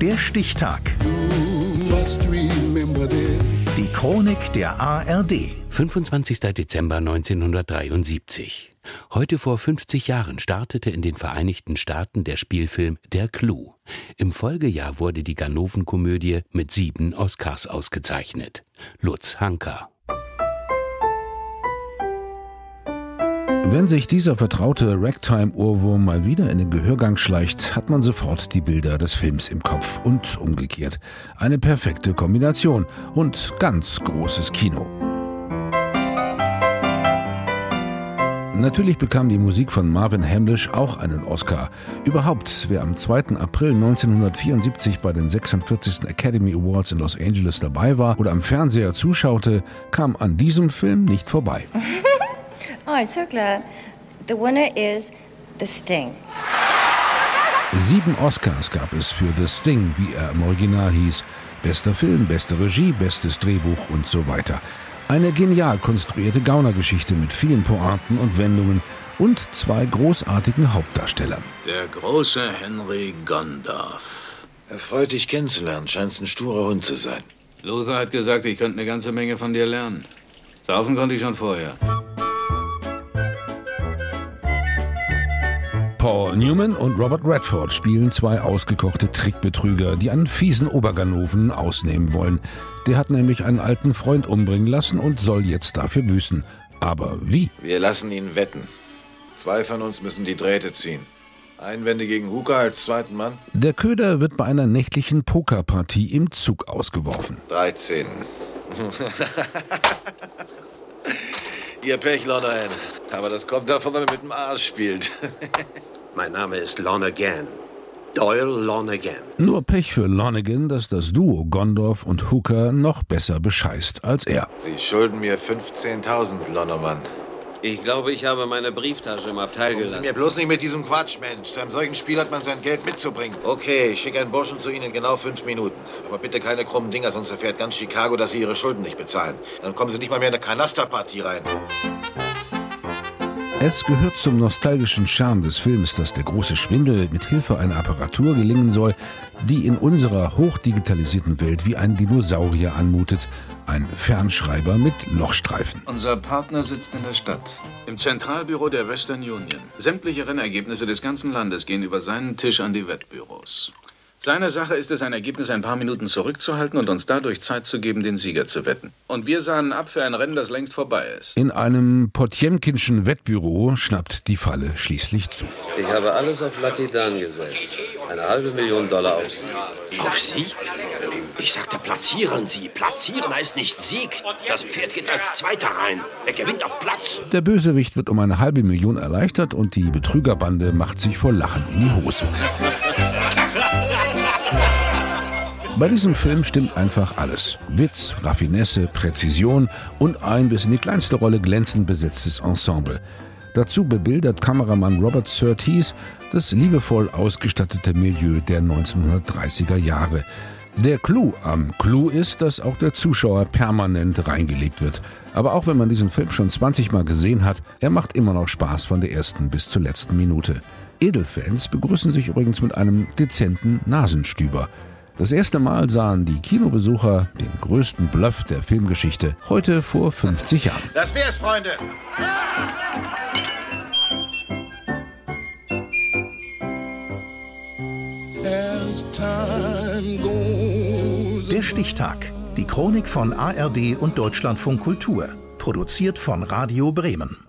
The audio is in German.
Der Stichtag. Die Chronik der ARD. 25. Dezember 1973. Heute vor 50 Jahren startete in den Vereinigten Staaten der Spielfilm Der Clou. Im Folgejahr wurde die Ganoven-Komödie mit sieben Oscars ausgezeichnet. Lutz Hanker. Wenn sich dieser vertraute Ragtime-Ohrwurm mal wieder in den Gehörgang schleicht, hat man sofort die Bilder des Films im Kopf und umgekehrt. Eine perfekte Kombination und ganz großes Kino. Natürlich bekam die Musik von Marvin Hamlish auch einen Oscar. Überhaupt, wer am 2. April 1974 bei den 46. Academy Awards in Los Angeles dabei war oder am Fernseher zuschaute, kam an diesem Film nicht vorbei. Oh, I'm so glad. The winner is The Sting. Sieben Oscars gab es für The Sting, wie er im Original hieß. Bester Film, beste Regie, bestes Drehbuch und so weiter. Eine genial konstruierte Gaunergeschichte mit vielen Pointen und Wendungen und zwei großartigen Hauptdarstellern. Der große Henry Gondorf. Erfreut, dich kennenzulernen. Scheinst ein sturer Hund zu sein. Luther hat gesagt, ich könnte eine ganze Menge von dir lernen. Saufen konnte ich schon vorher. Paul Newman und Robert Redford spielen zwei ausgekochte Trickbetrüger, die einen fiesen Oberganoven ausnehmen wollen. Der hat nämlich einen alten Freund umbringen lassen und soll jetzt dafür büßen. Aber wie? Wir lassen ihn wetten. Zwei von uns müssen die Drähte ziehen. Einwände gegen Hooker als zweiten Mann? Der Köder wird bei einer nächtlichen Pokerpartie im Zug ausgeworfen. 13. Ihr Pech, Lonerhan. Aber das kommt davon, wenn man mit dem Arsch spielt. mein Name ist Lonergan. Doyle Lonergan. Nur Pech für Lonergan, dass das Duo Gondorf und Hooker noch besser bescheißt als er. Sie schulden mir 15.000, Lonermann. Ich glaube, ich habe meine Brieftasche im Abteil Kommen gelassen. Sie mir bloß nicht mit diesem Quatsch, Mensch. Zu einem solchen Spiel hat man sein Geld mitzubringen. Okay, ich schicke einen Burschen zu Ihnen in genau fünf Minuten. Aber bitte keine krummen Dinger, sonst erfährt ganz Chicago, dass Sie Ihre Schulden nicht bezahlen. Dann kommen Sie nicht mal mehr in eine Kanasterpartie rein. Es gehört zum nostalgischen Charme des Films, dass der große Schwindel mit Hilfe einer Apparatur gelingen soll, die in unserer hochdigitalisierten Welt wie ein Dinosaurier anmutet, ein Fernschreiber mit Lochstreifen. Unser Partner sitzt in der Stadt. Im Zentralbüro der Western Union. Sämtliche Rennergebnisse des ganzen Landes gehen über seinen Tisch an die Wettbüros. Seine Sache ist es, ein Ergebnis ein paar Minuten zurückzuhalten und uns dadurch Zeit zu geben, den Sieger zu wetten. Und wir sahen ab für ein Rennen, das längst vorbei ist. In einem Potjemkinschen Wettbüro schnappt die Falle schließlich zu. Ich habe alles auf Lucky Dan gesetzt. Eine halbe Million Dollar auf Sieg. Auf Sieg? Ich sagte, platzieren Sie. Platzieren heißt nicht Sieg. Das Pferd geht als Zweiter rein. Er gewinnt auf Platz. Der Bösewicht wird um eine halbe Million erleichtert und die Betrügerbande macht sich vor Lachen in die Hose. Bei diesem Film stimmt einfach alles. Witz, Raffinesse, Präzision und ein bis in die kleinste Rolle glänzend besetztes Ensemble. Dazu bebildert Kameramann Robert Surtees das liebevoll ausgestattete Milieu der 1930er Jahre. Der Clou am Clou ist, dass auch der Zuschauer permanent reingelegt wird. Aber auch wenn man diesen Film schon 20 Mal gesehen hat, er macht immer noch Spaß von der ersten bis zur letzten Minute. Edelfans begrüßen sich übrigens mit einem dezenten Nasenstüber. Das erste Mal sahen die Kinobesucher den größten Bluff der Filmgeschichte heute vor 50 Jahren. Das wär's, Freunde. Der Stichtag. Die Chronik von ARD und Deutschlandfunk Kultur. Produziert von Radio Bremen.